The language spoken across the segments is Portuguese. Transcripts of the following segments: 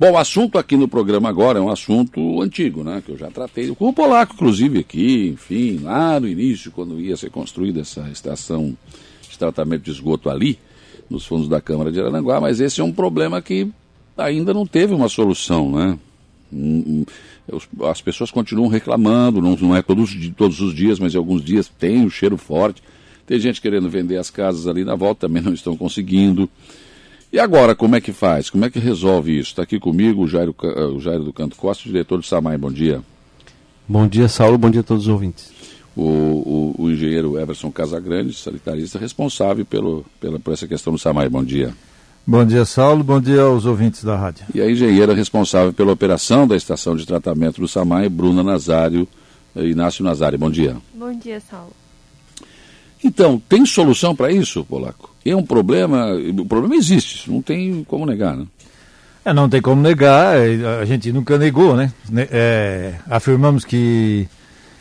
Bom, o assunto aqui no programa agora é um assunto antigo, né? Que eu já tratei com o Polaco, inclusive, aqui, enfim, lá no início, quando ia ser construída essa estação de tratamento de esgoto ali, nos fundos da Câmara de Aranguá, mas esse é um problema que ainda não teve uma solução, né? Hum, hum, as pessoas continuam reclamando, não, é todos, todos os dias, mas em alguns dias tem o um cheiro forte. Tem gente querendo vender as casas ali na volta, também não estão conseguindo. E agora, como é que faz? Como é que resolve isso? Está aqui comigo o Jairo, o Jairo do Canto Costa, diretor do SAMAI. Bom dia. Bom dia, Saulo. Bom dia a todos os ouvintes. O, o, o engenheiro Everson Casagrande, sanitarista, responsável pelo, pela, por essa questão do SAMAI. Bom dia. Bom dia, Saulo. Bom dia aos ouvintes da rádio. E a engenheira responsável pela operação da estação de tratamento do SAMAI, Bruna Nazário, eh, Inácio Nazário. Bom dia. Bom dia, Saulo. Então, tem solução para isso, Polaco? É um problema, o problema existe, não tem como negar, né? É, não tem como negar, é, a gente nunca negou, né? É, afirmamos que,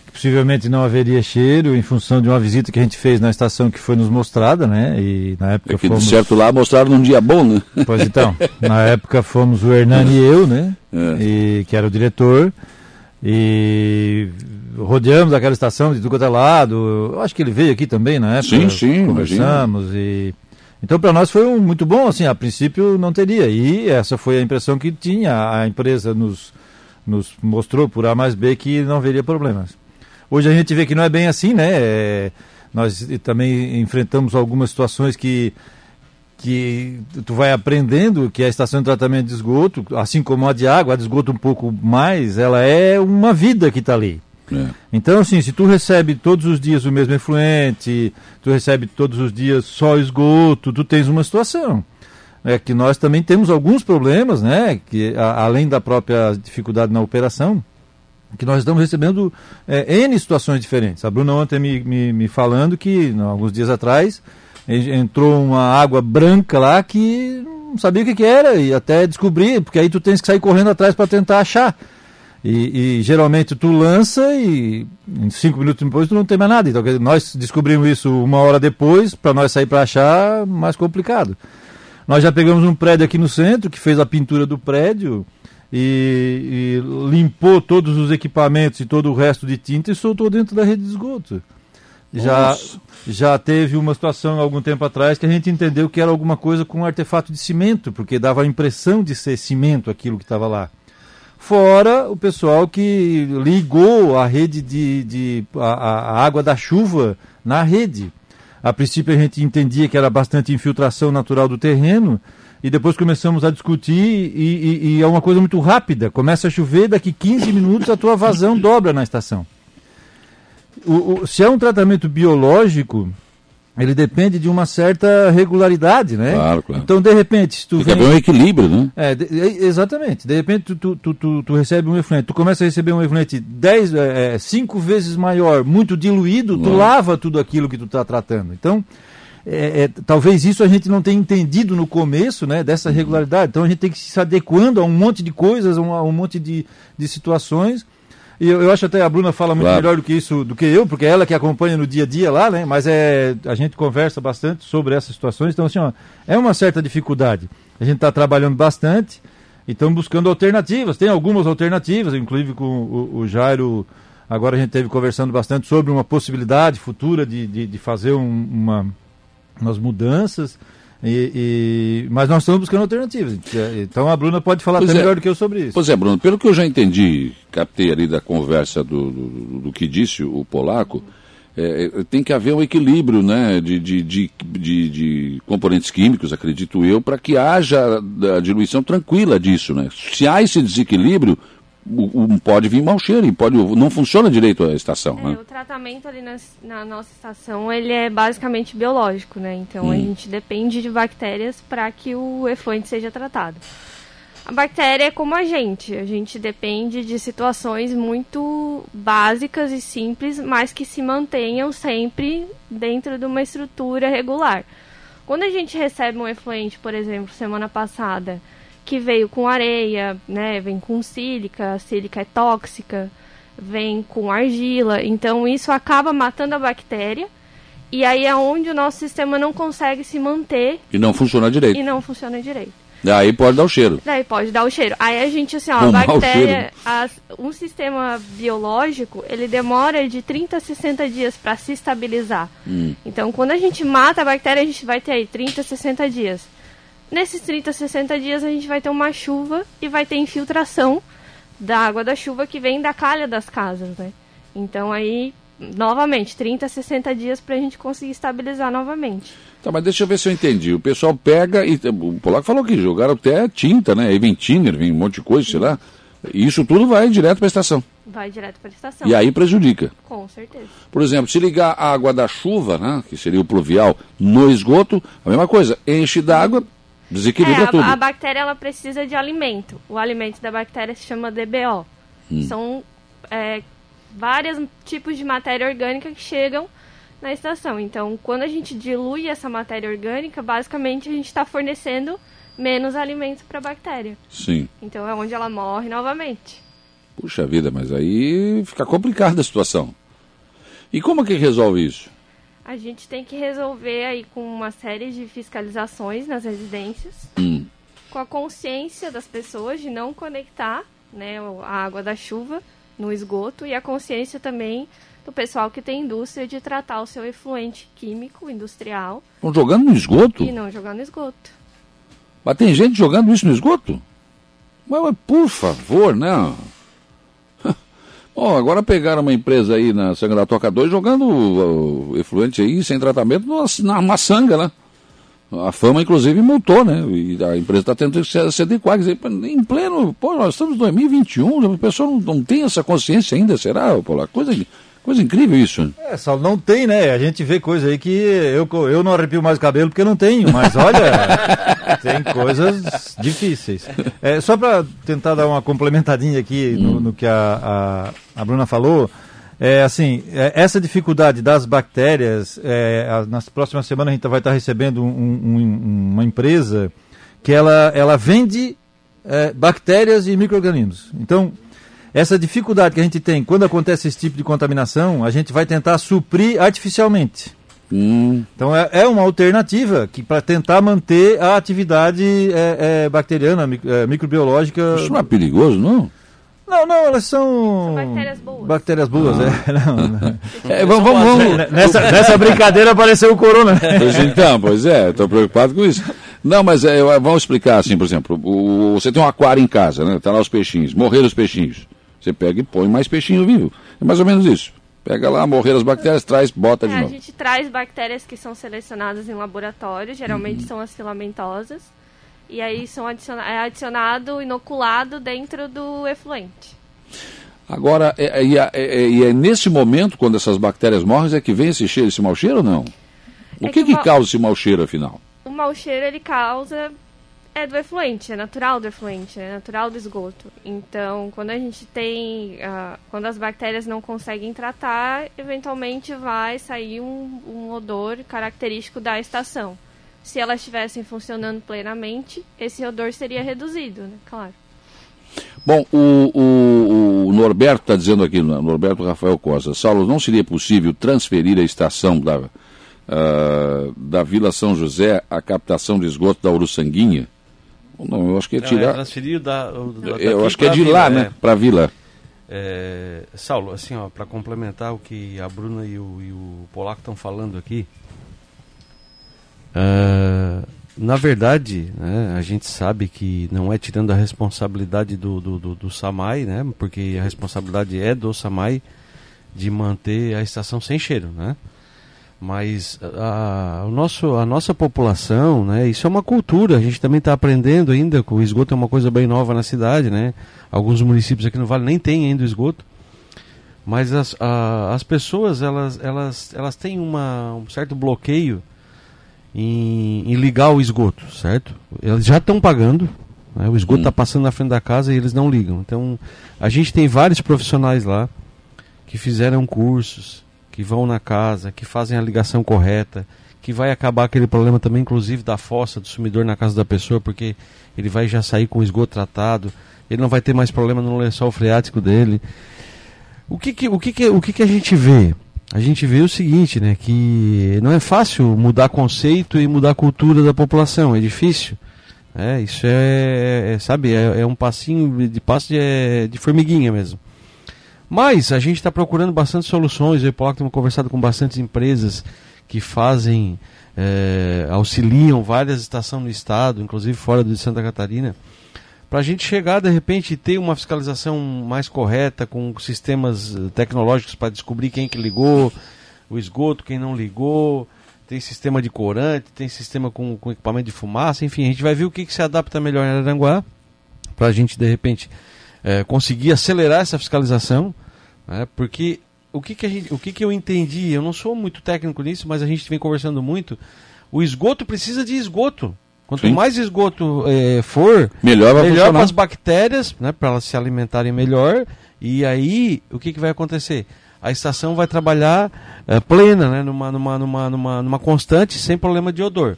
que, possivelmente não haveria cheiro em função de uma visita que a gente fez na estação que foi nos mostrada, né? E na época é que fomos... de certo lá mostraram num dia bom, né? Pois então, na época fomos o Hernani e eu, né? É. E, que era o diretor, e rodeamos aquela estação de tudo quanto é lado. Eu acho que ele veio aqui também na época. Sim, sim. Conversamos imagina. e. Então, para nós foi um, muito bom, assim, a princípio não teria. E essa foi a impressão que tinha. A empresa nos, nos mostrou por A mais B que não haveria problemas. Hoje a gente vê que não é bem assim, né? É, nós também enfrentamos algumas situações que, que tu vai aprendendo que a estação de tratamento de esgoto, assim como a de água, a de esgoto um pouco mais, ela é uma vida que está ali. É. Então, assim, se tu recebe todos os dias o mesmo efluente, tu recebe todos os dias só esgoto, tu tens uma situação. É que nós também temos alguns problemas, né? Que a, além da própria dificuldade na operação, que nós estamos recebendo é, N situações diferentes. A Bruna ontem me, me, me falando que, alguns dias atrás, entrou uma água branca lá que não sabia o que, que era e até descobrir, porque aí tu tens que sair correndo atrás para tentar achar. E, e, geralmente tu lança e em cinco minutos depois tu não tem mais nada. Então nós descobrimos isso uma hora depois, para nós sair para achar, mais complicado. Nós já pegamos um prédio aqui no centro que fez a pintura do prédio e, e limpou todos os equipamentos e todo o resto de tinta e soltou dentro da rede de esgoto. Já, já teve uma situação algum tempo atrás que a gente entendeu que era alguma coisa com um artefato de cimento, porque dava a impressão de ser cimento aquilo que estava lá. Fora o pessoal que ligou a rede de, de a, a, água da chuva na rede. A princípio a gente entendia que era bastante infiltração natural do terreno, e depois começamos a discutir e, e, e, é uma coisa muito rápida. Começa a chover, daqui 15 minutos a tua vazão dobra na estação. O, o, se é um tratamento biológico, ele depende de uma certa regularidade, né? Claro, claro. Então, de repente, se tu Tem vem... um equilíbrio, né? É, de, exatamente. De repente, tu, tu, tu, tu, recebe um efluente, tu começa a receber um efluente 10, é, 5 é, vezes maior, muito diluído, tu lava tudo aquilo que tu está tratando. Então, é, é, talvez isso a gente não tenha entendido no começo, né, dessa regularidade. Então, a gente tem que se adequando a um monte de coisas, a um, a um monte de, de situações e eu, eu, acho até a Bruna fala muito claro. melhor do que isso, do que eu, porque é ela que acompanha no dia a dia lá, né? Mas é, a gente conversa bastante sobre essas situações. Então, assim, ó, é uma certa dificuldade. A gente está trabalhando bastante e estamos buscando alternativas. Tem algumas alternativas, inclusive com o, o Jairo. Agora a gente teve conversando bastante sobre uma possibilidade futura de, de, de fazer um, uma, umas mudanças. E, e, mas nós estamos buscando alternativas. Então a Bruna pode falar até é. melhor do que eu sobre isso. Pois é, Bruno, pelo que eu já entendi, captei ali da conversa do, do, do que disse o polaco, é, é, tem que haver um equilíbrio né, de, de, de, de, de componentes químicos, acredito eu, para que haja a diluição tranquila disso. Né? Se há esse desequilíbrio, pode vir mau cheiro e pode, não funciona direito a estação. É, né? O tratamento ali na, na, nossa estação ele é basicamente biológico, né? Então hum. a gente depende de bactérias para que o efluente seja tratado. A bactéria é como a gente, a gente depende de situações muito básicas e simples, mas que se mantenham sempre dentro de uma estrutura regular. Quando a gente recebe um efluente, por exemplo, semana passada, que veio com areia, né? Vem com sílica, a sílica é tóxica, vem com argila. Então isso acaba matando a bactéria. E aí é onde o nosso sistema não consegue se manter. E não funciona direito. E não funciona direito. Daí pode dar o cheiro. Daí pode dar o cheiro. Aí a gente, assim, ó, a bactéria, as- um sistema biológico, ele demora de 30 a 60 dias para se estabilizar. Hum. Então, quando a gente mata a bactéria, a gente vai ter aí 30 a 60 dias. Nesses 30 a 60 dias, a gente vai ter uma chuva e vai ter infiltração da água da chuva que vem da calha das casas, né? Então, aí, novamente, 30 a 60 dias para a gente conseguir estabilizar novamente. Tá, mas deixa eu ver se eu entendi. O pessoal pega e. O Polaco falou que jogaram até tinta, né? Aí vem thinner, vem um monte de coisa, sei lá. Isso tudo vai direto para a estação. Vai direto para a estação. E aí prejudica. Com certeza. Por exemplo, se ligar a água da chuva, né, que seria o pluvial, no esgoto, a mesma coisa, enche d'água, desequilibra É, a, tudo. a bactéria ela precisa de alimento. O alimento da bactéria se chama DBO. Hum. São é, vários tipos de matéria orgânica que chegam na estação. Então, quando a gente dilui essa matéria orgânica, basicamente a gente está fornecendo menos alimento para a bactéria. Sim. Então, é onde ela morre novamente. Puxa vida, mas aí fica complicada a situação. E como que resolve isso? A gente tem que resolver aí com uma série de fiscalizações nas residências. Hum. com a consciência das pessoas de não conectar né, a água da chuva no esgoto e a consciência também do pessoal que tem indústria de tratar o seu efluente químico industrial Estão jogando no esgoto? e não jogar no esgoto. Mas tem gente jogando isso no esgoto? Mas, mas, por favor, não. Bom, agora pegaram uma empresa aí na Sanga da Toca 2 jogando o, efluente aí sem tratamento na, na maçanga, né? A fama, inclusive, multou, né? E a empresa está tentando se, se adequar. Em pleno. Pô, nós estamos em 2021, a pessoa não, não tem essa consciência ainda, será, Paulo? Coisa, coisa incrível isso. É, Saulo, não tem, né? A gente vê coisa aí que eu, eu não arrepio mais o cabelo porque não tenho, mas olha, tem coisas difíceis. É, só para tentar dar uma complementadinha aqui no, no que a, a, a Bruna falou, é assim, é, essa dificuldade das bactérias, é, a- nas próximas semanas a gente vai estar recebendo um- um- uma empresa que ela, ela vende é, bactérias e micro-organismos. Então, essa dificuldade que a gente tem quando acontece esse tipo de contaminação, a gente vai tentar suprir artificialmente. Hum, Então é, é uma alternativa que para tentar manter a atividade é, é, bacteriana, mic- é, microbiológica. isso não é perigoso, não? Não, não, elas são. São bactérias boas. Bactérias boas, é. Não, não. É, vamos, vamos, vamos. Nessa, nessa brincadeira apareceu o corona. Pois então, pois é, estou preocupado com isso. Não, mas é, eu- vamos explicar assim, por exemplo, o- você tem um aquário em casa, né? Tá lá os peixinhos, morreram os peixinhos. Você pega e põe mais peixinho vivo. É mais ou menos isso. Pega lá, morreram as bactérias, traz, bota de É, a novo. gente traz bactérias que são selecionadas em laboratório, Uhum. geralmente são as filamentosas, e aí são adiciona é adicionado, inoculado dentro do efluente. Agora, é, é, e é, é- e é nesse momento, quando essas bactérias morrem, é que vem esse cheiro, esse mau cheiro ou não? O É que, que que causa esse mau cheiro, afinal? O mau cheiro ele causa é do efluente, é natural do efluente, é natural do esgoto. Então, quando a gente tem, ah, quando as bactérias não conseguem tratar, eventualmente vai sair um, um odor característico da estação. Se elas estivessem funcionando plenamente, esse odor seria reduzido, né? Claro. Bom, o, o- o Norberto está dizendo aqui, né, Norberto Rafael Costa, Saulo, não seria possível transferir a estação da, ah, da Vila São José à captação de esgoto da Uruçanguinha? Não, eu acho que é Não, é tirar. da, da- eu acho que é de vila, lá, é. né? Para a Vila. É, Saulo, assim, ó, para complementar o que a Bruna e o, e o Polaco estão falando aqui, ah, na verdade, né, a gente sabe que não é tirando a responsabilidade do, do, do, do SAMAI, né, porque a responsabilidade é do SAMAI de manter a estação sem cheiro, né? Mas a, o nosso, a nossa população, né, isso é uma cultura, a gente também está aprendendo ainda, que o esgoto é uma coisa bem nova na cidade, né? Alguns municípios aqui no Vale nem têm ainda o esgoto. Mas as, a- as pessoas, elas, elas, elas têm uma, um certo bloqueio em, em ligar o esgoto, certo? Eles já estão pagando, né? o esgoto está passando na frente da casa e eles não ligam. Então, a gente tem vários profissionais lá que fizeram cursos, que vão na casa, que fazem a ligação correta, que vai acabar aquele problema também, inclusive, da fossa do sumidor na casa da pessoa, porque ele vai já sair com o esgoto tratado, ele não vai ter mais problema no lençol freático dele. O que que, o que, que, o que, que a gente vê? A gente vê o seguinte, né, que não é fácil mudar conceito e mudar cultura da população, é difícil. É, isso é, é sabe, é, é, um passinho de passo de, de formiguinha mesmo. Mas a gente está procurando bastante soluções. Eu e o Polaco temos conversado com bastantes empresas que fazem, é, auxiliam várias estações no estado, inclusive fora de Santa Catarina, para a gente chegar de repente e ter uma fiscalização mais correta, com sistemas eh, tecnológicos para descobrir quem que ligou, o esgoto, quem não ligou, tem sistema de corante, tem sistema com, com equipamento de fumaça, enfim, a gente vai ver o que, que se adapta melhor em Aranguá, para a gente de repente é, conseguir acelerar essa fiscalização, né, porque o que, que, a gente, o que, que eu entendi, eu não sou muito técnico nisso, mas a gente vem conversando muito, o esgoto precisa de esgoto. Quanto Sim. mais esgoto é, for, melhor, melhor para as bactérias, né, para elas se alimentarem melhor. E aí, o que, que vai acontecer? A estação vai trabalhar é, plena, né, numa, numa, numa, numa, numa constante, sem problema de odor.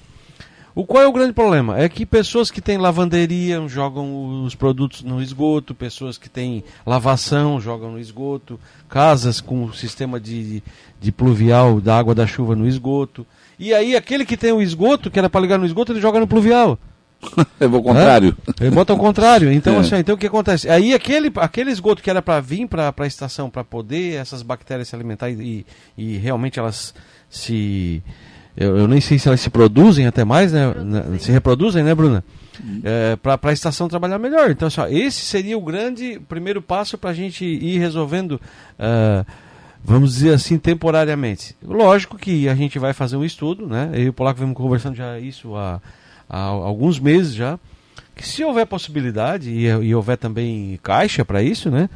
O qual é o grande problema? É que pessoas que têm lavanderia jogam os produtos no esgoto, pessoas que têm lavação jogam no esgoto, casas com sistema de, de pluvial da água da chuva no esgoto. E aí aquele que tem o esgoto, que era para ligar no esgoto, ele joga no pluvial. É o contrário. É? Ele bota o contrário. Então, é. assim, então o que acontece? Aí aquele, aquele esgoto que era para vir para a estação para poder essas bactérias se alimentar e, e realmente elas se. Eu, eu, nem sei se elas se produzem até mais, né? Se reproduzem, né, Bruna? Uhum. É, para a estação trabalhar melhor. Então, assim, ó, esse seria o grande primeiro passo para a gente ir resolvendo. Uh, vamos dizer assim, temporariamente. Lógico que a gente vai fazer um estudo, né? Eu e o Polaco vemos conversando já isso há, há alguns meses já, que se houver possibilidade e, e houver também caixa para isso, né?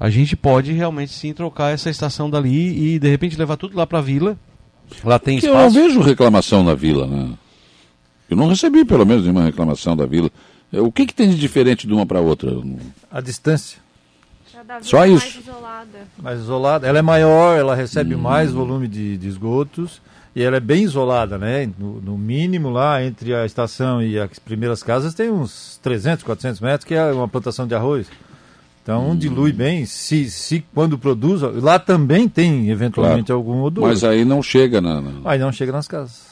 A gente pode realmente sim trocar essa estação dali e de repente levar tudo lá para a vila. Lá tem espaço. Eu não vejo reclamação na vila, né? Eu não recebi pelo menos nenhuma reclamação da vila. O que, que tem de diferente de uma para outra? A distância. Só isso. Mais isolada. Mais isolada. Ela é maior, ela recebe hum. mais volume de, de, esgotos e ela é bem isolada, né? No, no, mínimo lá entre a estação e as primeiras casas tem uns 300, 400 metros, que é uma plantação de arroz. Então hum. dilui bem. Se, se quando produz, lá também tem eventualmente claro. algum odor. Mas aí não chega na, na... Aí não chega nas casas.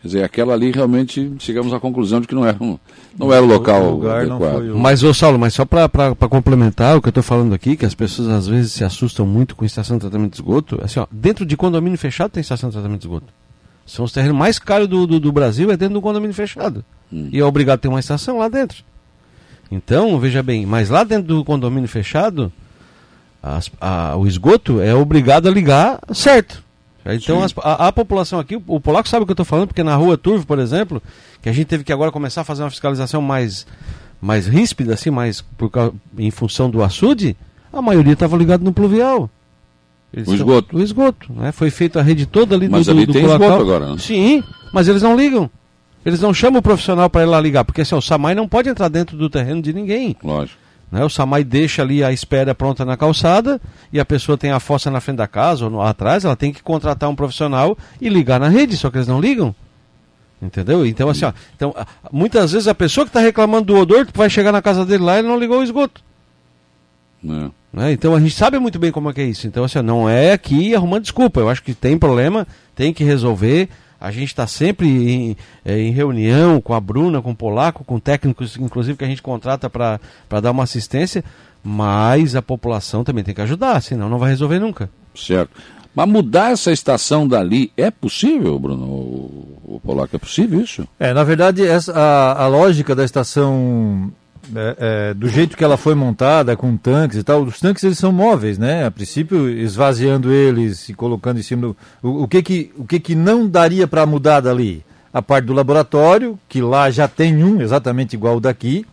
Quer dizer, aquela ali realmente chegamos à conclusão de que não era, um, não era o local o lugar adequado. O... Mas, ô Saulo, mas só para complementar o que eu estou falando aqui, que as pessoas às vezes se assustam muito com estação de tratamento de esgoto, assim, ó, dentro de condomínio fechado tem estação de tratamento de esgoto. São os terrenos mais caros do, do, do Brasil, é dentro do condomínio fechado. Hum. E é obrigado a ter uma estação lá dentro. Então, veja bem, mas lá dentro do condomínio fechado, as, a, o esgoto é obrigado a ligar certo. Então as, a, a, população aqui, o, polaco sabe o que eu estou falando, porque na rua Turvo, por exemplo, que a gente teve que agora começar a fazer uma fiscalização mais, mais ríspida, assim, mais por, em função do açude, a maioria estava ligado no pluvial. Eles o esgoto. o esgoto. Né? Foi feita a rede toda ali mas do, ali do, do tem esgoto agora. Né? Sim, mas eles não ligam. Eles não chamam o profissional para ir lá ligar, porque assim, o SAMAI não pode entrar dentro do terreno de ninguém. Lógico. Né? O SAMAI deixa ali a espera pronta na calçada e a pessoa tem a fossa na frente da casa ou no, atrás, ela tem que contratar um profissional e ligar na rede, só que eles não ligam. Entendeu? Então, assim, ó, então, muitas vezes a pessoa que está reclamando do odor vai chegar na casa dele lá e ele não ligou o esgoto. É. Né? Então a gente sabe muito bem como é que é isso. Então, assim, não é aqui arrumando desculpa. Eu acho que tem problema, tem que resolver. A gente está sempre em, é, em, reunião com a Bruna, com o Polaco, com técnicos, inclusive, que a gente contrata para dar uma assistência, mas a população também tem que ajudar, senão não vai resolver nunca. Certo. Mas mudar essa estação dali é possível, Bruno? O, o Polaco, é possível isso? É, na verdade, essa, a, a lógica da estação é, é, do jeito que ela foi montada, com tanques e tal, os tanques eles são móveis, né? A princípio, esvaziando eles e colocando em cima do. O, o que, que, o que, que não daria para mudar dali? A parte do laboratório, que lá já tem um exatamente igual daqui.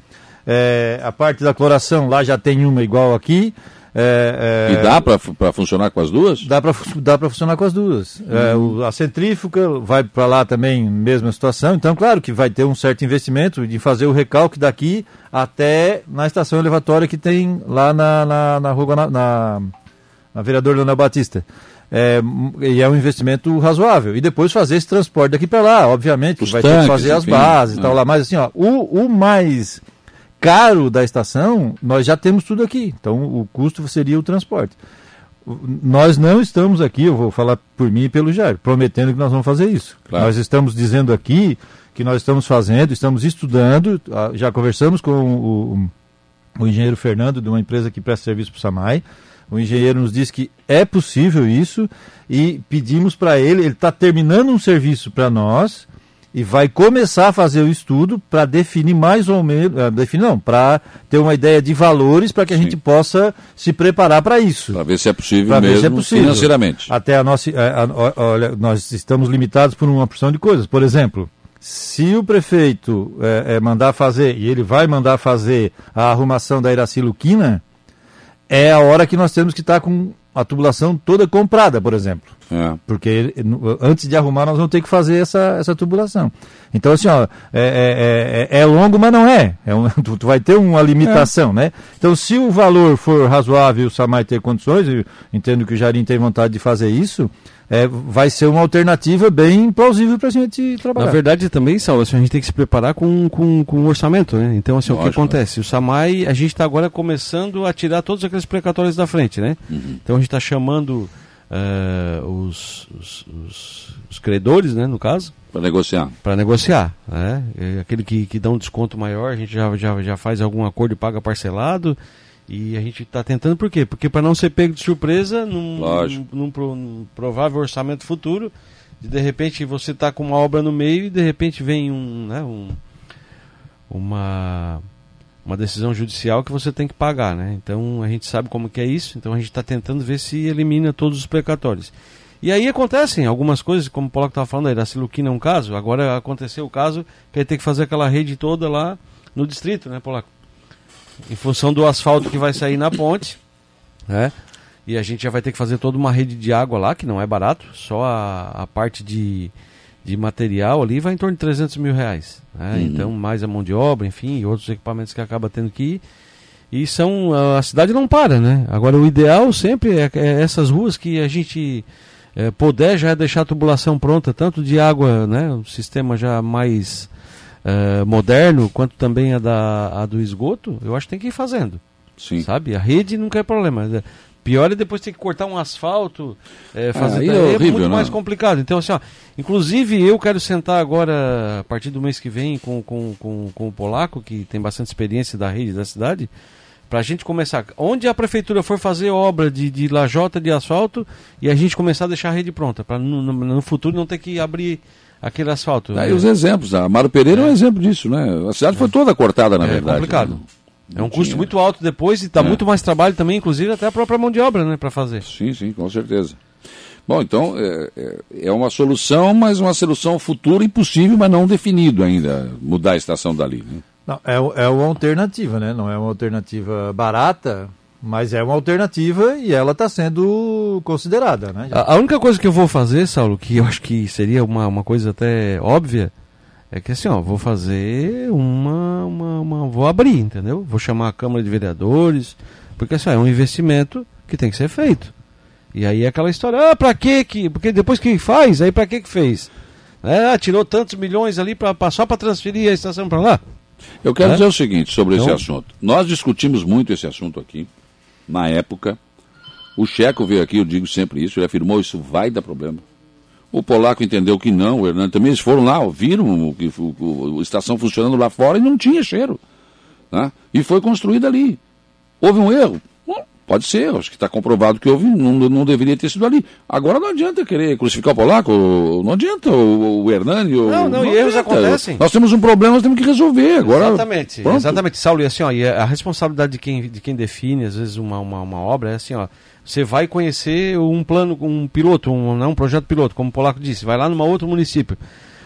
É, a parte da cloração, lá já tem uma igual aqui. É, é, e dá para funcionar com as duas? Dá para dá funcionar com as duas. Uhum. É, o, a centrífuga vai para lá também, mesma situação. Então, claro que vai ter um certo investimento de fazer o recalque daqui até na estação elevatória que tem lá na, na, na rua, na, na, na Vereador Leonel Batista. É, e é um investimento razoável. E depois fazer esse transporte daqui para lá, obviamente, Os vai tanques, ter que fazer as bases e tal lá. Mas assim, ó, o, o mais caro da estação, nós já temos tudo aqui. Então o custo seria o transporte. Nós não estamos aqui, eu vou falar por mim e pelo Jair, prometendo que nós vamos fazer isso. Claro. Nós estamos dizendo aqui que nós estamos fazendo, estamos estudando, ah, já conversamos com o, o engenheiro Fernando, de uma empresa que presta serviço para o SAMAI. O engenheiro nos disse que é possível isso e pedimos para ele, ele está terminando um serviço para nós e vai começar a fazer o estudo para definir mais ou menos, uh, definir não, para ter uma ideia de valores para que a Sim. gente possa se preparar para isso. Para ver se é possível mesmo se é possível. financeiramente. Até a nossa, eh, a, a, olha, nós estamos limitados por uma porção de coisas. Por exemplo, se o prefeito é, é, mandar fazer, e ele vai mandar fazer a arrumação da Iraci Luquina, é a hora que nós temos que estar com a tubulação toda comprada, por exemplo. É. Porque antes de arrumar, nós vamos ter que fazer essa, essa tubulação. Então, assim, ó, é, é, é, é longo, mas não é. é um, tu, tu, vai ter uma limitação, é. né? Então, se o valor for razoável e o Samai ter condições, eu entendo que o Jarim tem vontade de fazer isso, é, vai ser uma alternativa bem plausível para a gente trabalhar. Na verdade, também, Saulo, assim, a gente tem que se preparar com, com, com o orçamento, né? Então, assim, Lógico, o que acontece? O SAMAI, a gente está agora começando a tirar todos aqueles precatórios da frente, né? Uhum. Então, a gente está chamando uh, os, os, os, os, credores, né, no caso. Para negociar. Para negociar, né? Aquele que, que dá um desconto maior, a gente já, já, já faz algum acordo e paga parcelado. E a gente está tentando por quê? Porque para não ser pego de surpresa num, num, num, num, provável orçamento futuro, de, de repente você está com uma obra no meio e de repente vem um, né, um, uma, uma decisão judicial que você tem que pagar. Né? Então a gente sabe como que é isso, então a gente está tentando ver se elimina todos os precatórios. E aí acontecem algumas coisas, como o Paulo estava falando aí, da Siluquina é um caso, agora aconteceu o caso que ele tem que fazer aquela rede toda lá no distrito, né, Polaco? Em função do asfalto que vai sair na ponte, né? E a gente já vai ter que fazer toda uma rede de água lá, que não é barato, só a, a parte de, de material ali vai em torno de 300 mil reais. Né? Uhum. Então, mais a mão de obra, enfim, e outros equipamentos que acaba tendo que ir. E são. A cidade não para, né? Agora, o ideal sempre é, é essas ruas que a gente é, puder já deixar a tubulação pronta, tanto de água, né? O sistema já mais uh, moderno, quanto também a, da, a do esgoto, eu acho que tem que ir fazendo. Sim. Sabe? A rede nunca é problema. Pior é depois ter que cortar um asfalto, é, fazer. Ah, é, é horrível, muito mais né? complicado. Então, assim, ó, inclusive eu quero sentar agora, a partir do mês que vem, com, com, com, com o Polaco, que tem bastante experiência da rede da cidade, para a gente começar. Onde a prefeitura for fazer obra de, de lajota de asfalto e a gente começar a deixar a rede pronta, para no, no, no futuro não ter que abrir aquele asfalto. Aí os exemplos, a Amaro Pereira é. é um exemplo disso, né? A cidade foi toda cortada, na é verdade. É complicado. Né? É um custo muito alto depois e dá é. muito mais trabalho também, inclusive até a própria mão de obra, né, para fazer. Sim, sim, com certeza. Bom, então é, é, é uma solução, mas uma solução futura impossível, mas não definido ainda, mudar a estação dali. Né? Não, é, é uma alternativa, né? Não é uma alternativa barata, mas é uma alternativa e ela está sendo considerada, né? A, a, única coisa que eu vou fazer, Saulo, que eu acho que seria uma, uma coisa até óbvia, é que assim, ó, vou fazer uma, uma, uma, Vou abrir, entendeu? Vou chamar a Câmara de Vereadores, porque assim, ó, é um investimento que tem que ser feito. E aí é aquela história, ah, pra quê que. Porque depois que faz, aí pra que que fez? É, ah, tirou tantos milhões ali pra, pra só para transferir a estação para lá. Eu quero é? dizer o seguinte sobre então, esse assunto. Nós discutimos muito esse assunto aqui na época. O Checo veio aqui, eu digo sempre isso, ele afirmou isso vai dar problema. O polaco entendeu que não, o Hernando também, eles foram lá, viram o, o, o, a estação funcionando lá fora e não tinha cheiro. Né? E foi construída ali. Houve um erro? Pode ser, acho que está comprovado que houve, não, não deveria ter sido ali. Agora não adianta querer crucificar o polaco, não adianta o, o Hernani. O, não, não, não e erros acontecem. Nós temos um problema, nós temos que resolver. Agora, exatamente, pronto. exatamente, Saulo. E assim, ó, e a responsabilidade de quem, de quem define, às vezes, uma, uma, uma obra é assim, ó. Você vai conhecer um plano, um piloto, um, não, um projeto piloto, como o Polaco disse, vai lá numa outro município.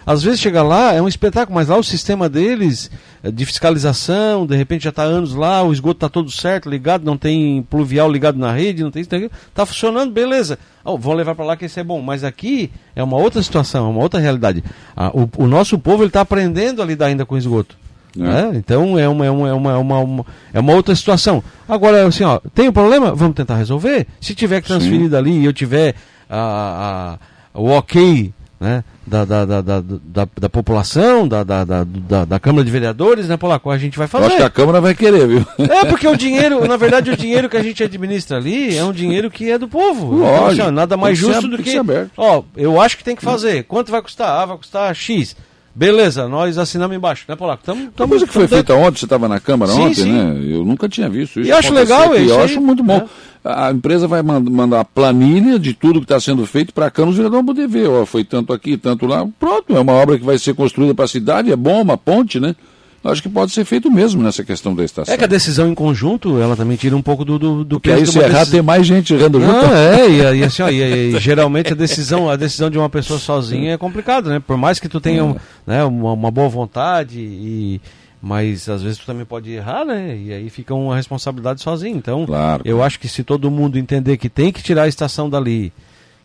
Às vezes chega lá, é um espetáculo, mas lá o sistema deles é de fiscalização, de repente já está anos lá, o esgoto está todo certo, ligado, não tem pluvial ligado na rede, não tem isso, está funcionando, beleza. Oh, vão levar para lá que isso é bom. Mas aqui é uma outra situação, é uma outra realidade. Ah, o, o, nosso povo está aprendendo a lidar ainda com o esgoto. É. Né? Então é uma, é, uma, é, uma, é, uma, é uma outra situação. Agora, assim, ó, tem um problema? Vamos tentar resolver. Se tiver que transferir dali e eu tiver a, a, o ok né, da, da, da, da, da, população, da, da, da, da, Câmara de Vereadores, né, Polaco? A gente vai fazer. Eu acho que a Câmara vai querer, viu? É, porque o dinheiro, na verdade, o dinheiro que a gente administra ali é um dinheiro que é do povo. Lógico, então, nada mais justo do que. que ó, eu acho que tem que fazer. Quanto vai custar? Ah, vai custar X. Beleza, nós assinamos embaixo, né, Polaco? Tamo, tamo, coisa que foi feita ontem, você estava na Câmara sim, ontem, sim. né? Eu nunca tinha visto isso. E acho legal isso. Eu acho muito bom. É. A empresa vai mandar a planilha de tudo que está sendo feito para cá, os vereadores poder ver. Ó, foi tanto aqui, tanto lá. Pronto, é uma obra que vai ser construída para a cidade, é bom, uma ponte, né? Acho que pode ser feito mesmo nessa questão da estação. É que a decisão em conjunto, ela também tira um pouco do, do, do Porque aí se errar decis... tem mais gente errando junto. Ah, é, e, e assim, ó, e, e, geralmente a decisão, a decisão de uma pessoa sozinha é complicado, né? Por mais que tu tenha é. né, uma, uma, boa vontade e mas às vezes tu também pode errar, né? E aí fica uma responsabilidade sozinho. Então, claro. eu acho que se todo mundo entender que tem que tirar a estação dali,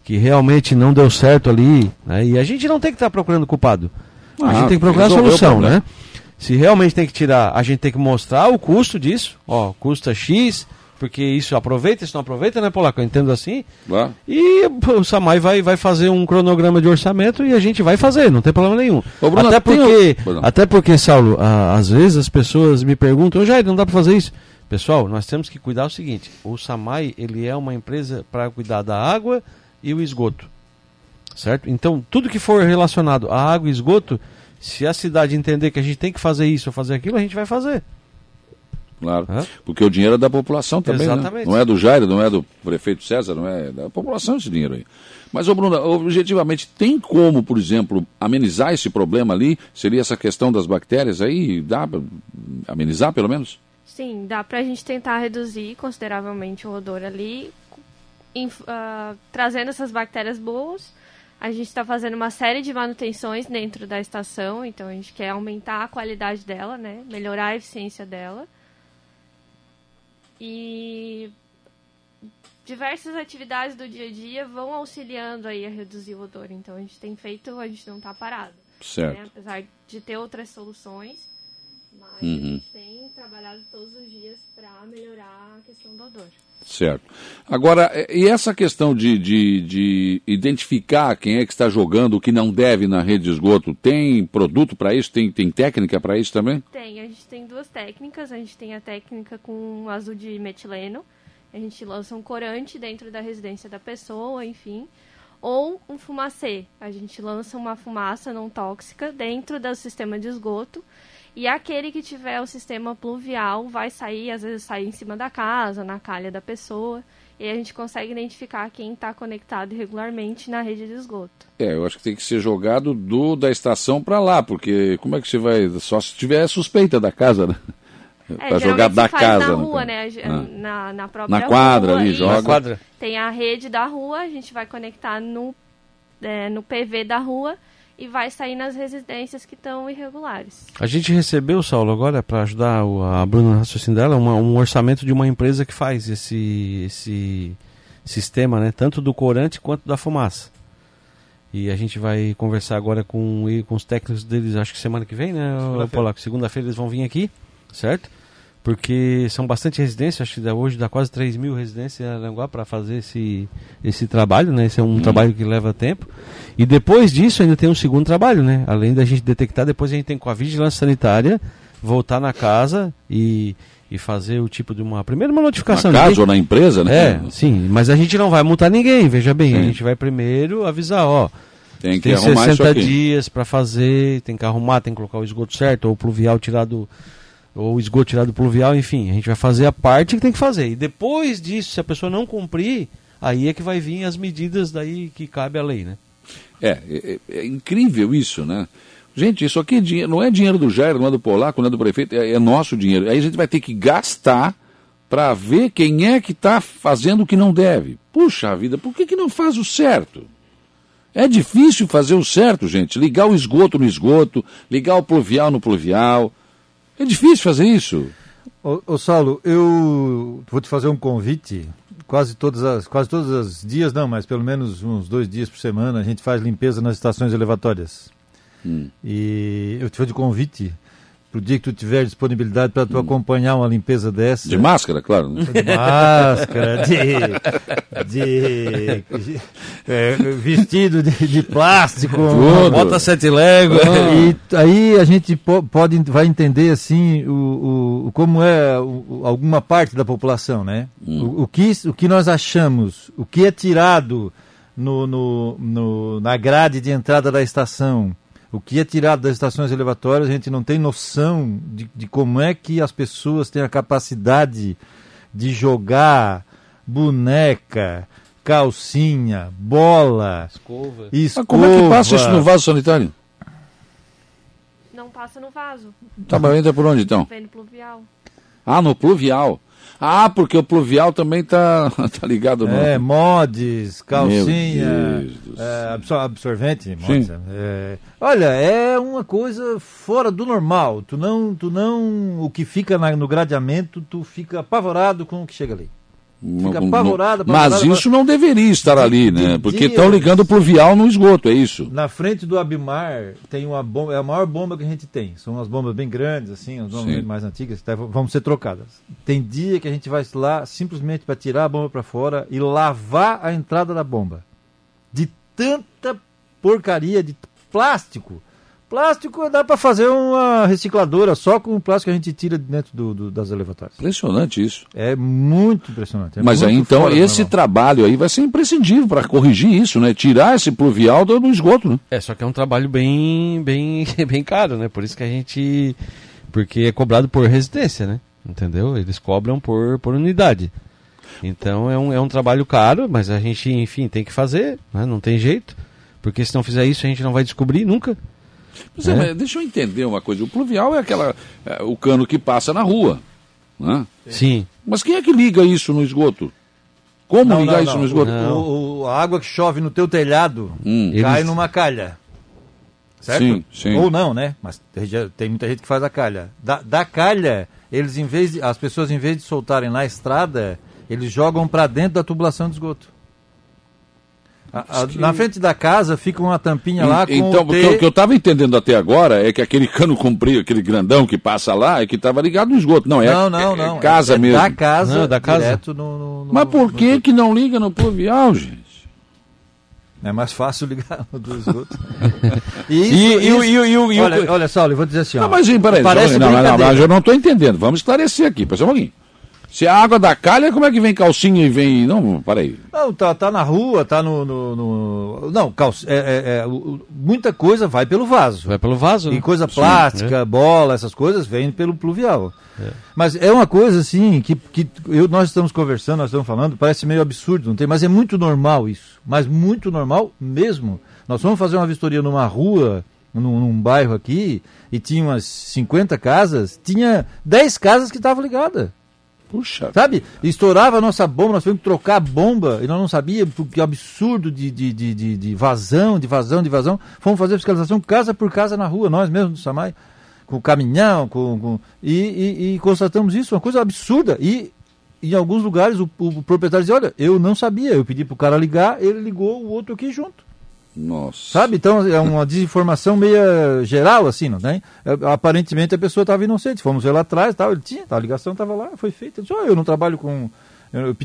que realmente não deu certo ali, né? e a gente não tem que estar procurando culpado. A ah, gente tem que procurar a solução, né? Se realmente tem que tirar, a gente tem que mostrar o custo disso. Ó, custa X, porque isso aproveita, isso não aproveita, né, Polaco? Eu entendo assim. E o Samai vai, vai fazer um cronograma de orçamento e a gente vai fazer, não tem problema nenhum. Ô, Bruno, até, porque, até porque, Saulo, a, às vezes as pessoas me perguntam, Jair, não dá para fazer isso. Pessoal, nós temos que cuidar o seguinte, o Samai, ele é uma empresa para cuidar da água e o esgoto. Certo? Então, tudo que for relacionado à água e esgoto, se a cidade entender que a gente tem que fazer isso ou fazer aquilo, a gente vai fazer. Claro. Hã? Porque o dinheiro é da população também. Né? Exatamente. Né? Não é do Jairo, não é do prefeito César, não é da população esse dinheiro aí. Mas, ô Bruna, objetivamente, tem como, por exemplo, amenizar esse problema ali? Seria essa questão das bactérias aí? Dá para amenizar, pelo menos? Sim, dá para a gente tentar reduzir consideravelmente o odor ali, em, uh, trazendo essas bactérias boas a gente está fazendo uma série de manutenções dentro da estação, então a gente quer aumentar a qualidade dela, né? Melhorar a eficiência dela. E diversas atividades do dia a dia vão auxiliando aí a reduzir o odor. Então a gente tem feito, a gente não está parado. Certo. Né? Apesar de ter outras soluções, mas uhum. a gente tem trabalhado todos os dias para melhorar a questão do odor. Certo. Agora, e essa questão de, de, de, identificar quem é que está jogando o que não deve na rede de esgoto, tem produto para isso? Tem, tem técnica para isso também? Tem, a gente tem duas técnicas. A gente tem a técnica com azul de metileno. A gente lança um corante dentro da residência da pessoa, enfim. Ou um fumacê. A gente lança uma fumaça não tóxica dentro do sistema de esgoto e aquele que tiver o sistema pluvial vai sair, às vezes sai em cima da casa, na calha da pessoa. E a gente consegue identificar quem está conectado irregularmente na rede de esgoto. É, eu acho que tem que ser jogado do da estação para lá, porque como é que você vai. Só se tiver suspeita da casa, né? É, para jogar da casa. Na rua, né? Ah. Na, na própria Na quadra rua, ali, joga. Na quadra. Tem a rede da rua, a gente vai conectar no, é, no PV da rua e vai sair nas residências que estão irregulares. A gente recebeu, Saulo, agora, para ajudar a Bruna no raciocínio dela, uma, um orçamento de uma empresa que faz esse, esse sistema, né, tanto do corante quanto da fumaça. E a gente vai conversar agora com, com os técnicos deles, acho que semana que vem, né, Segunda-feira Segunda eles vão vir aqui, certo? Porque são bastante residências, acho que hoje dá quase 3 mil residências em Aranguá para fazer esse, esse trabalho, né? Esse é um hum. trabalho que leva tempo. E depois disso ainda tem um segundo trabalho, né? Além da gente detectar, depois a gente tem com a vigilância sanitária voltar na casa e, e fazer o tipo de uma primeira uma notificação. Na casa ou na empresa, né? É, sim, mas a gente não vai multar ninguém, veja bem, sim. a gente vai primeiro avisar, ó, tem que tem arrumar 60 dias para fazer, tem que arrumar, tem que colocar o esgoto certo, ou o pluvial tirado ou esgoto tirado pluvial, enfim, a gente vai fazer a parte que tem que fazer. E depois disso, se a pessoa não cumprir, aí é que vai vir as medidas daí que cabe à lei, né? É, é, é incrível isso, né? Gente, isso aqui é dinheiro, não é dinheiro do Jair, não é do Polaco, não é do prefeito, é, é nosso dinheiro. Aí a gente vai ter que gastar para ver quem é que está fazendo o que não deve. Puxa vida, por que, que não faz o certo? É difícil fazer o certo, gente. Ligar o esgoto no esgoto, ligar o pluvial no pluvial. É difícil fazer isso. Ô, ô Saulo, eu vou te fazer um convite. Quase todas as, quase todos os dias, não, mas pelo menos uns dois dias por semana, a gente faz limpeza nas estações elevatórias. Hum. E eu te vou de convite pro dia que tu tiver disponibilidade para tu hum. acompanhar uma limpeza dessa. De máscara, claro. Né? De máscara, de, de, de é, vestido de, de plástico, bota sete léguas. E aí a gente pode vai entender assim o, o como é o, alguma parte da população, né? Hum. O, o, que o que nós achamos, o que é tirado no, no, no, na grade de entrada da estação O que é tirado das estações elevatórias, a gente não tem noção de, de como é que as pessoas têm a capacidade de jogar boneca, calcinha, bola, Escova. escova. Mas como é que passa isso no vaso sanitário? Não passa no vaso. Tá, mas entra por onde então? Vem no pluvial. Ah, no pluvial. Ah, porque o pluvial também tá, tá ligado no. É, mods, calcinha, é, absor- absorvente. mods, é. olha, é uma coisa fora do normal. Tu não, tu não, o que fica na- no gradeamento, tu fica apavorado com o que chega ali. Fica Não- apavorado, Mas isso não deveria estar ali, né? Porque estão ligando o pluvial no esgoto, é isso? Na frente do Abimar tem uma bomba, é a maior bomba que a gente tem. São umas bombas bem grandes, assim, as bombas bem mais antigas, que tá- vão ser trocadas. Tem dia que a gente vai lá simplesmente para tirar a bomba para fora e lavar a entrada da bomba. De tanta porcaria de plástico. Plástico dá para fazer uma recicladora só com o plástico que a gente tira de dentro do- do- das elevatórias. Impressionante isso. É muito impressionante. é Mas aí muito então fora do esse trabalho aí vai ser imprescindível para corrigir isso, né? Tirar esse pluvial do, do esgoto, né? É, só que é um trabalho bem, bem, bem caro, né? Por isso que a gente. Porque é cobrado por residência, né? Entendeu? Eles cobram por, por unidade. Então é um, é um trabalho caro, mas a gente, enfim, tem que fazer, né? Não tem jeito. Porque se não fizer isso, a gente não vai descobrir nunca. Mas, é, É. mas deixa eu entender uma coisa. O pluvial é aquela é, o cano que passa na rua, né? Sim. Mas quem é que liga isso no esgoto? Como Não, ligar não, isso não. no esgoto? O- o- a água que chove no teu telhado Hum. Eles- cai numa calha. Certo? Sim, sim. Ou não, né? Mas tem muita gente que faz a calha. Da, da calha, eles em vez de, as pessoas em vez de soltarem na estrada, eles jogam para dentro da tubulação de esgoto. A- a- que- Na frente da casa fica uma tampinha lá com então, o o que eu estava entendendo até agora é que aquele cano comprido, aquele grandão que passa lá, é que estava ligado no esgoto. Não, é, Não, não, é- não. é casa é mesmo. Da casa, Não, da casa. direto no, no- no- Mas por no que que não liga no pluvial, gente? É mais fácil ligar no do esgoto. e olha, olha só, eu vou dizer assim, ó. Não, mas sim, peraí. Parece não, não, não, mas eu não estou entendendo. Vamos esclarecer aqui, só um pouquinho. Se a água da calha, como é que vem calcinha e vem. Não, peraí. Não, tá, tá na rua, tá no. no- no- Não, calça, é, é- é, muita coisa vai pelo vaso. Vai pelo vaso. E né? coisa Sim, plástica, bola, essas coisas vêm pelo pluvial. Mas é uma coisa assim que, que eu, nós estamos conversando, nós estamos falando, parece meio absurdo, não tem, mas é muito normal isso. Mas muito normal mesmo. Nós fomos fazer uma vistoria numa rua, num, num bairro aqui, e tinha umas 50 casas, tinha 10 casas que estavam ligadas. Puxa. Sabe? Estourava a nossa bomba, nós tivemos que trocar a bomba e nós não sabíamos que absurdo de, de, de, de, vazão, de vazão, de vazão. Fomos fazer fiscalização casa por casa na rua, nós mesmos do Samai, com caminhão, com, com- e, e- e constatamos isso, uma coisa absurda. E em alguns lugares o, o proprietário dizia, olha, eu não sabia, eu pedi pro cara ligar, ele ligou o outro aqui junto. Nossa. Sabe? Então é uma desinformação meio geral, assim, não tem? É, Aparentemente a pessoa estava inocente. Fomos ver lá atrás, tal, ele tinha, a ligação estava lá, foi feita. Ele disse, "Ó, eu não trabalho com. Eu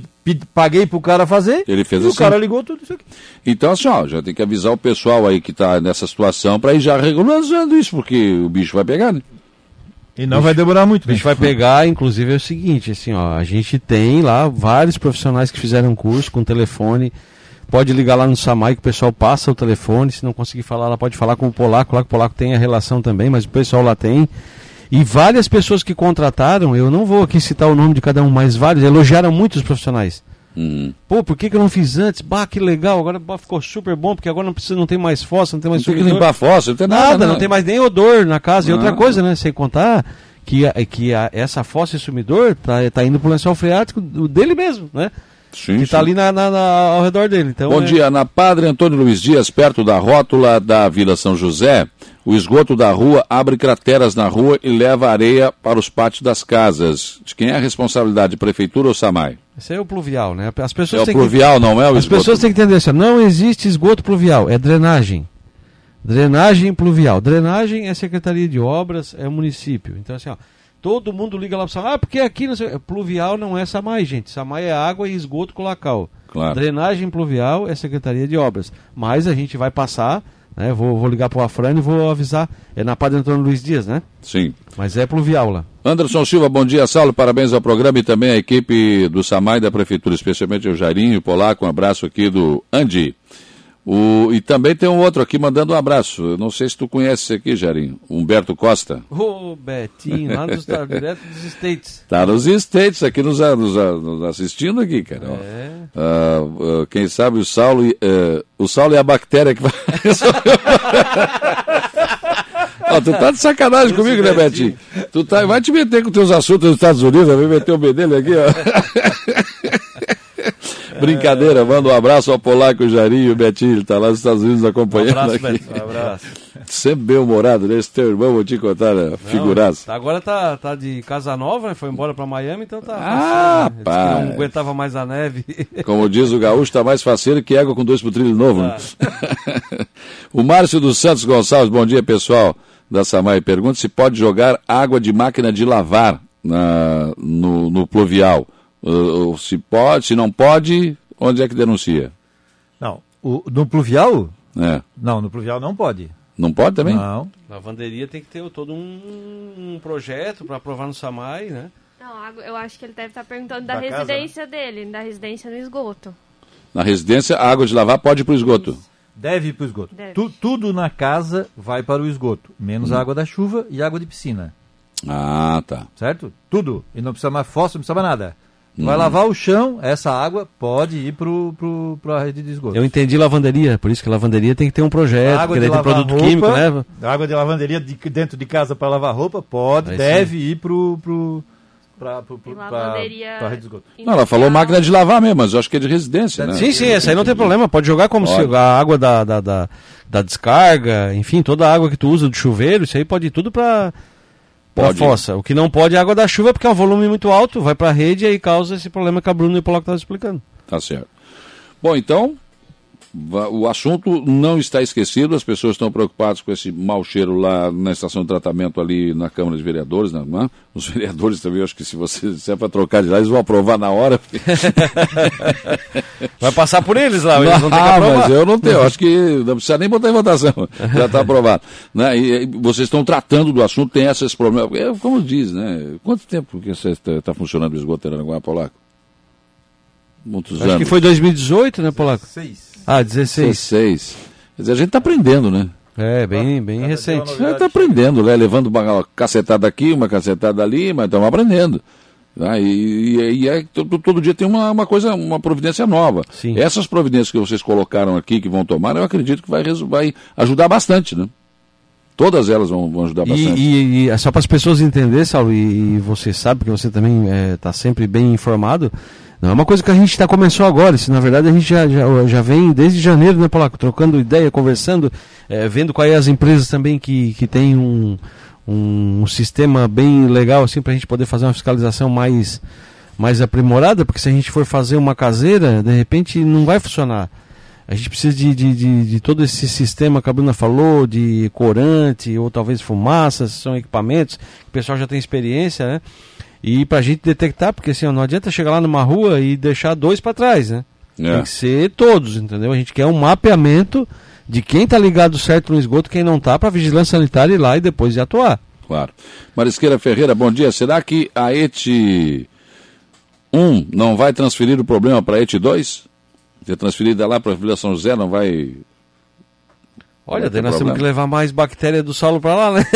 paguei pro cara fazer. Ele fez e assim. o cara ligou tudo isso aqui. Então, assim, ó, já tem que avisar o pessoal aí que está nessa situação para ir já regularizando isso, porque o bicho vai pegar, né? E não vai demorar muito. A gente vai pegar, inclusive, é o seguinte, assim, ó, a gente tem lá vários profissionais que fizeram curso com telefone. Pode ligar lá no Samai que o pessoal passa o telefone. Se não conseguir falar, ela pode falar com o polaco. Lá que o polaco tem a relação também, mas o pessoal lá tem. E várias pessoas que contrataram, eu não vou aqui citar o nome de cada um, mas vários, elogiaram muito os profissionais. Hum. Pô, por que, que eu não fiz antes? Bah, que legal, agora bah, ficou super bom, porque agora não precisa, não tem mais fossa, não tem Não mais tem que limpar fossa, não tem nada. Nada, né? não tem mais nem odor na casa. E outra Ah. coisa, né? Sem contar que, a- que a- essa fossa e sumidor tá, tá indo pro lençol freático dele mesmo, né? Sim, Que tá sim. ali na, na- na- ao redor dele. Então, Bom é- dia, na Padre Antônio Luiz Dias, perto da rótula da Vila São José, o esgoto da rua abre crateras na rua e leva areia para os pátios das casas. De quem é a responsabilidade, prefeitura ou SAMAI? Esse é o pluvial, né? As É pessoas o têm pluvial, não é o que, as esgoto? pessoas têm que entender assim, ó, não existe esgoto pluvial, é drenagem. Drenagem pluvial. Drenagem é Secretaria de Obras, é o município. Então, assim, ó, todo mundo liga lá para Samai, ah, porque aqui não sei, pluvial não é Samai, gente. Samai é água e esgoto colacal. Claro. Drenagem pluvial é Secretaria de Obras. Mas a gente vai passar, né? Vou, vou ligar para o Afrânio e vou avisar. É na Padre Antônio Luiz Dias, né? Sim. Mas é pluvial lá. Anderson Silva, bom dia, Saulo, parabéns ao programa e também à equipe do SAMAI da Prefeitura, especialmente o Jairinho, Polaco, um abraço aqui do Andi. O, e também tem um outro aqui mandando um abraço. Eu não sei se tu conhece esse aqui, Jarinho. Humberto Costa. Ô, Betinho, lá dos, tá direto dos States. Tá nos States aqui nos, nos, nos assistindo aqui, cara. É. Ah, ah, quem sabe o Saulo, eh, o Saulo é a bactéria que vai Ó, tu tá de sacanagem comigo, né, Betinho? Tu tá, vai te meter com teus assuntos nos Estados Unidos, vai meter o bedelho aqui, ó. Brincadeira, manda um abraço ao Polaco Jarinho, o Betinho, ele tá lá nos Estados Unidos acompanhando Um abraço, aqui. Beto. Um abraço. Sempre bem humorado, né? Esse teu irmão, vou te contar, né? figuraça. Não, agora tá, tá de casa nova, né? Foi embora pra Miami, então tá. Ah, facinho, né? Não aguentava mais a neve. Como diz o gaúcho, tá mais faceiro que água com dois trilho novo. né? o Márcio dos Santos Gonçalves, bom dia pessoal da Samai, pergunta se pode jogar água de máquina de lavar na, no, no pluvial. Uh, se pode, se não pode, onde é que denuncia? Não, o, no pluvial? É. Não, no pluvial não pode. Não pode também? Não. Lavanderia tem que ter todo um, um projeto pra aprovar no SAMAI, né? Não, água- eu acho que ele deve estar perguntando da, Da casa, residência dele, da residência no esgoto. Na residência, a água de lavar pode ir pro esgoto. Deve ir para o esgoto. Tu- tudo na casa vai para o esgoto, menos a água da chuva e água de piscina. Ah, tá. Certo? Tudo. E não precisa mais fósforo, não precisa mais nada. Vai lavar o chão, essa água pode ir pro, pro, pra rede de esgoto. Eu entendi lavanderia, por isso que lavanderia tem que ter um projeto, água porque de tem produto roupa, químico, né? Água de lavanderia de- dentro de casa para lavar roupa pode, Aí deve ir pro, pro, lavanderia. pra rede de esgoto. Não, ela falou máquina de lavar mesmo, mas eu acho que é de residência, né? Sim, sim, essa aí não tem problema. Pode jogar como Pode. se a água da, da, da, da descarga, enfim, toda a água que tu usa do chuveiro, isso aí pode ir tudo pra Pode. fossa. O que não pode é a água da chuva, porque é um volume muito alto, vai pra rede e aí causa esse problema que a Bruna e o Poloco estavam explicando. Tá certo. Bom, então, o assunto não está esquecido, as pessoas estão preocupadas com esse mau cheiro lá na estação de tratamento ali na Câmara de Vereadores, né? né? Os vereadores também, acho que se você se é para trocar de lá, eles vão aprovar na hora. Vai passar por eles lá, eles vão ter que ah, mas eu não tenho, acho que não precisa nem botar em votação, já está aprovado. Né? E, e vocês estão tratando do assunto, tem esses problemas. É, como diz, né? Quanto tempo que você está funcionando o esgoto Aranaguá, Polaco? Muitos Acho anos. que foi 2018, né, Polaco? Seis. Ah, 16. 16. Quer dizer, a gente está aprendendo, né? É, bem, bem Cada recente. A gente está aprendendo, né? Levando uma cacetada aqui, uma cacetada ali, mas estamos aprendendo. Tá? E, e, e é, todo, todo dia tem uma, uma coisa, uma providência nova. Sim. Essas providências que vocês colocaram aqui, que vão tomar, eu acredito que vai, vai ajudar bastante, né? Todas elas vão, vão ajudar bastante. e- e é só para as pessoas entenderem, Saulo, e, e você sabe que você também está sempre bem informado, não é uma coisa que a gente tá, começou agora, isso na verdade a gente já, já, já vem desde janeiro, né, Polaco? Trocando ideia, conversando, eh, vendo quais as empresas também que, que um, um, um sistema bem legal assim para a gente poder fazer uma fiscalização mais, mais aprimorada, porque se a gente for fazer uma caseira, de repente não vai funcionar. A gente precisa de, de, de, de todo esse sistema que a Bruna falou, de corante, ou talvez fumaças, são equipamentos, que o pessoal já tem experiência, né? E pra gente detectar, porque assim, ó, não adianta chegar lá numa rua e deixar dois para trás, né? É. Tem que ser todos, entendeu? A gente quer um mapeamento de quem tá ligado certo no esgoto, quem não tá, pra vigilância sanitária ir lá e depois de atuar. Claro. Marisqueira Ferreira, bom dia. Será que a ET 1 não vai transferir o problema para a ET 2? Ter transferida lá para a Vila São José não vai. Olha, daí nós temos problema. que levar mais bactéria do solo pra lá, né?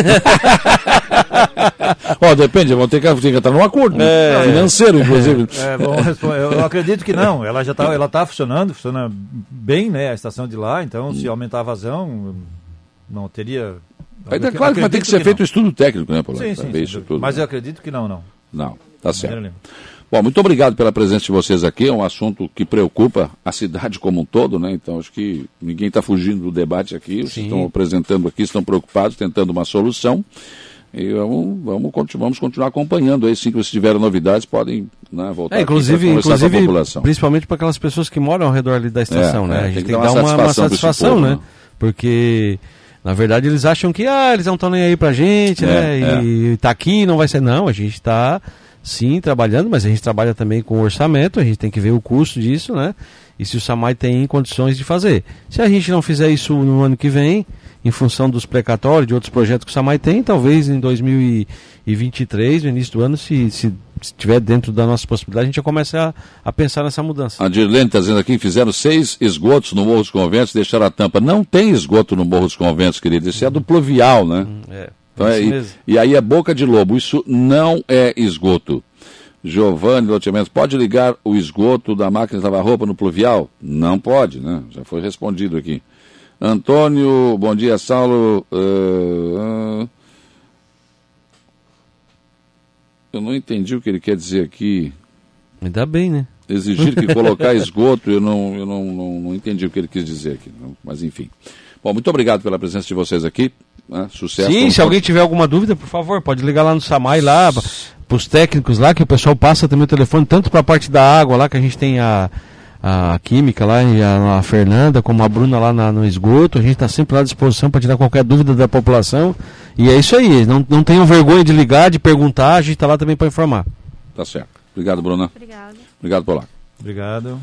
Ó, depende, vão ter que, ter que entrar num acordo né? É. financeiro, inclusive. É, bom, responder. eu, acredito que não. Ela já está ela tá funcionando, funciona bem, né? A estação de lá, então se aumentar a vazão, não teria. Aí é claro que vai ter que ser feito um estudo técnico, né, Paulo? Sim, sim, sim, tudo. Mas eu acredito que não, não. Não, tá certo. Bom, muito obrigado pela presença de vocês aqui. É um assunto que preocupa a cidade como um todo, né? Então acho que ninguém está fugindo do debate aqui. Vocês Sim. estão apresentando aqui, estão preocupados, tentando uma solução. E vamos, vamos, vamos continuar acompanhando aí. Sim, que vocês tiverem novidades, podem né, voltar É, inclusive, inclusive população. principalmente para aquelas pessoas que moram ao redor ali da estação, É, né? é, a tem gente que tem que dar uma uma, uma satisfação satisfação, povo, né? né? Porque, na verdade, eles acham que, ah, eles não estão nem aí pra gente, É, né? E tá aqui, não vai ser. Não, a gente tá, sim, trabalhando, mas a gente trabalha também com orçamento, a gente tem que ver o custo disso, né? E se o SAMAI tem condições de fazer. Se a gente não fizer isso no ano que vem, em função dos precatórios, de outros projetos que o SAMAI tem, talvez em 2023, no início do ano, se, se estiver dentro da nossa possibilidade, a gente já começa a, a pensar nessa mudança. A Dirlene está dizendo aqui, fizeram seis esgotos no Morro dos Conventos, deixaram a tampa. Não tem esgoto no Morro dos Conventos, querido, isso é do pluvial, né? É, Então é- e, e aí é boca de lobo, isso não é esgoto. Giovanni Loteamento, pode ligar o esgoto da máquina de lavar roupa no pluvial? Não pode, né? Já foi respondido aqui. Antônio, bom dia, Saulo. ah, eu não entendi o que ele quer dizer aqui. Ainda bem, né? Exigir que colocar esgoto, eu não, eu não, não, não entendi o que ele quis dizer aqui. Mas enfim. Bom, muito obrigado pela presença de vocês aqui. Né? Sucesso. Sim, se alguém tiver alguma dúvida, por favor, pode ligar lá no Samai, lá, para os técnicos lá, que o pessoal passa também o telefone, tanto para a parte da água lá, que a gente tem a, a química lá, e a, a Fernanda, como a Bruna lá na- no esgoto, a gente está sempre lá à disposição para tirar qualquer dúvida da população. E é isso aí, não, não tenham vergonha de ligar, de perguntar, a gente está lá também para informar. Tá certo. Obrigado, Bruna. Obrigada. Obrigado, Polaco. Obrigado.